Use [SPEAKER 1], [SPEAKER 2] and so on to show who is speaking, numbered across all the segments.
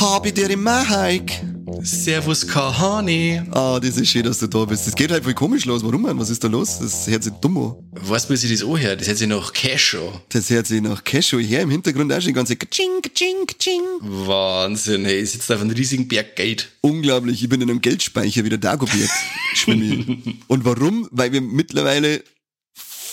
[SPEAKER 1] Habe dir im Mahaik.
[SPEAKER 2] Servus Kahani.
[SPEAKER 1] Ah, das ist schön, dass du da bist. Das geht halt voll komisch los. Warum, Mann? Was ist da los? Das hört sich dumm an.
[SPEAKER 2] Was muss ich das anhören? Das hört sich nach Cash an.
[SPEAKER 1] Das hört sich nach Cashew her. Im Hintergrund auch schon die ganze Kaching, Kaching, Kaching.
[SPEAKER 2] Wahnsinn, hey, ich sitze auf einem riesigen Berg Geld.
[SPEAKER 1] Unglaublich. Ich bin in einem Geldspeicher wieder Dagobert. Schwimme. Und warum? Weil wir mittlerweile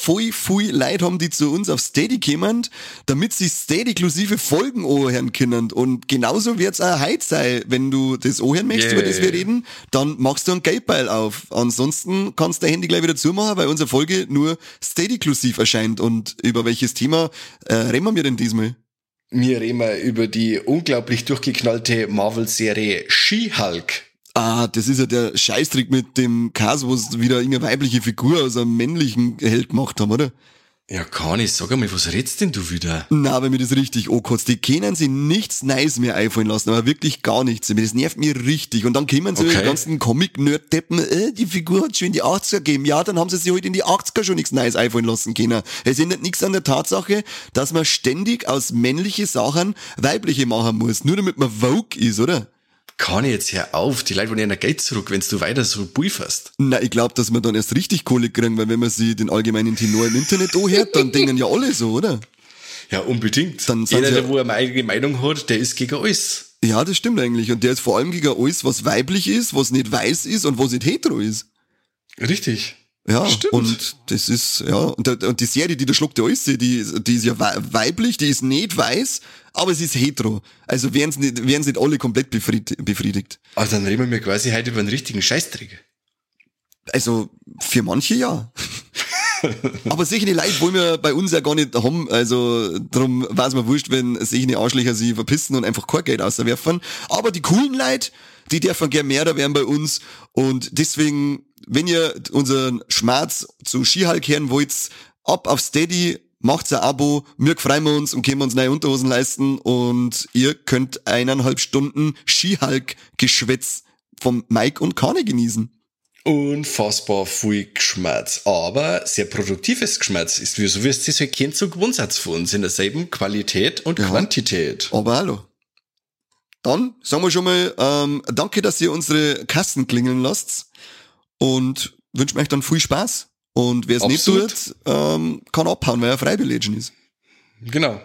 [SPEAKER 1] voll, voll Leute haben, die zu uns auf Steady kommen, damit sie Steady-inklusive Folgen anhören können. Und genauso wird's auch heute sein. Wenn du das anhören möchtest,
[SPEAKER 2] Yeah.
[SPEAKER 1] über das wir reden, dann machst du einen Geldbeil auf. Ansonsten kannst du dein Handy gleich wieder zumachen, weil unsere Folge nur Steady-inklusiv erscheint. Und über welches Thema äh, reden wir denn diesmal?
[SPEAKER 2] Wir reden über die unglaublich durchgeknallte Marvel-Serie She-Hulk.
[SPEAKER 1] Ah, das ist ja der Scheißtrick mit dem Cast, wo sie wieder irgendeine weibliche Figur aus einem männlichen Held gemacht haben, oder?
[SPEAKER 2] Ja, kann ich, sag einmal, was redst denn du wieder?
[SPEAKER 1] Na, wenn mir das richtig ankotzt, die können sie nichts Neues mehr einfallen lassen, aber wirklich gar nichts. Das nervt mich richtig. Und dann kommen so
[SPEAKER 2] Okay.
[SPEAKER 1] die ganzen Comic-Nerd-Deppen, äh, die Figur hat schon in die 80er gegeben. Ja, dann haben sie sich halt in die 80er schon nichts Neues einfallen lassen können. Es ändert nichts an der Tatsache, dass man ständig aus männliche Sachen weibliche machen muss, nur damit man Vogue ist, oder?
[SPEAKER 2] Kann ich jetzt hör auf, die Leute wollen ja Geld zurück, wenn du weiter so pulverst.
[SPEAKER 1] Na, ich glaube, dass wir dann erst richtig Kohle kriegen, weil wenn man sie den allgemeinen Tenor im Internet anhört, dann denken ja alle so, oder?
[SPEAKER 2] Ja, unbedingt.
[SPEAKER 1] Dann
[SPEAKER 2] Jeder,
[SPEAKER 1] ja-
[SPEAKER 2] der wo eine eigene Meinung hat, der ist gegen alles.
[SPEAKER 1] Ja, das stimmt eigentlich. Und der ist vor allem gegen alles, was weiblich ist, was nicht weiß ist und was nicht hetero ist.
[SPEAKER 2] Richtig.
[SPEAKER 1] Ja,
[SPEAKER 2] Stimmt.
[SPEAKER 1] und das ist, ja, und, die Serie, die der Schluck der alles, die, die ist ja wei- weiblich, die ist nicht weiß, aber sie ist hetero. Also werden sie nicht, werden nicht alle komplett befried, befriedigt.
[SPEAKER 2] Also dann reden wir quasi heute über einen richtigen Scheißtrick.
[SPEAKER 1] Also für manche ja. aber solche Leute wollen wir bei uns ja gar nicht haben. Also drum war es mir wurscht, wenn solche Arschlöcher sie verpissen und einfach kein Geld auswerfen. Aber die coolen Leute, die dürfen gern mehr da werden bei uns. Und deswegen, wenn ihr unseren Schmerz zu Skihulk hören wollt, ab auf Steady, macht's ein Abo, wir freuen uns und können uns neue Unterhosen leisten und ihr könnt eineinhalb Stunden Skihulk-Geschwätz vom Mike und Kane genießen.
[SPEAKER 2] Unfassbar viel Geschmerz, aber sehr produktives Geschmerz ist, wie so wie es kennt, so Grundsatz von uns in derselben Qualität und
[SPEAKER 1] Ja.
[SPEAKER 2] Quantität.
[SPEAKER 1] Aber hallo. Dann sagen wir schon mal, ähm, danke, dass ihr unsere Kassen klingeln lasst und wünschen euch dann viel Spaß. Und wer es nicht tut, ähm, kann abhauen, weil er freiwillig ist.
[SPEAKER 2] Genau.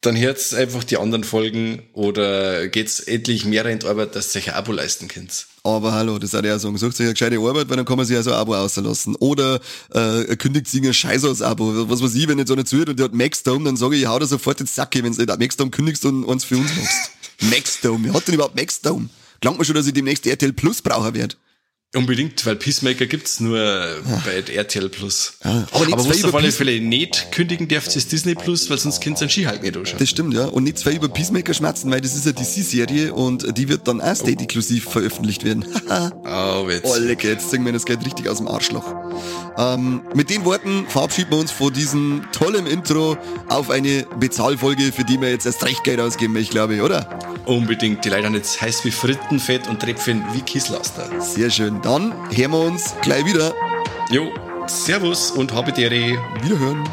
[SPEAKER 2] Dann hört's einfach die anderen Folgen oder geht's endlich mehr in die Arbeit, dass ihr euch ein Abo leisten könnt.
[SPEAKER 1] Aber hallo, das hat er ja sagen. Sucht sich eine gescheite Arbeit, weil dann kann man sich ja so ein Abo auslassen. Oder äh, kündigt sich ein Scheiß aus Abo. Was weiß ich, wenn jetzt einer zuhört und der hat Maxdome, dann sage ich, ich hau da sofort ins Sacke, wenn du nicht Maxdome kündigst und eins für uns machst. Maxdome, wer hat denn überhaupt Maxdome? Klangt mir schon, dass ich demnächst RTL Plus Braucher werde.
[SPEAKER 2] Unbedingt, weil Peacemaker gibt's nur bei RTL Plus.
[SPEAKER 1] Ja, aber
[SPEAKER 2] aber was auf alle Fälle nicht kündigen darfst, ist Disney Plus, weil sonst könnt ihr einen Ski halt nicht anschauen.
[SPEAKER 1] Das stimmt, ja. Und nicht zwei über Peacemaker schmerzen, weil das ist ja DC-Serie und die wird dann auch State-inklusiv veröffentlicht werden.
[SPEAKER 2] Oh, Witz.
[SPEAKER 1] oh, lecker, jetzt ziehen wir das Geld richtig aus dem Arschloch. Ähm, mit den Worten verabschieden wir uns von diesem tollen Intro auf eine Bezahlfolge, für die wir jetzt erst recht Geld ausgeben, ich glaube, oder?
[SPEAKER 2] Unbedingt. Die Leute haben jetzt heiß wie Frittenfett und Tröpfchen wie Kisslaster.
[SPEAKER 1] Sehr schön. Dann hören wir uns gleich wieder.
[SPEAKER 2] Jo, Servus und habe Dere.
[SPEAKER 1] Wiederhören.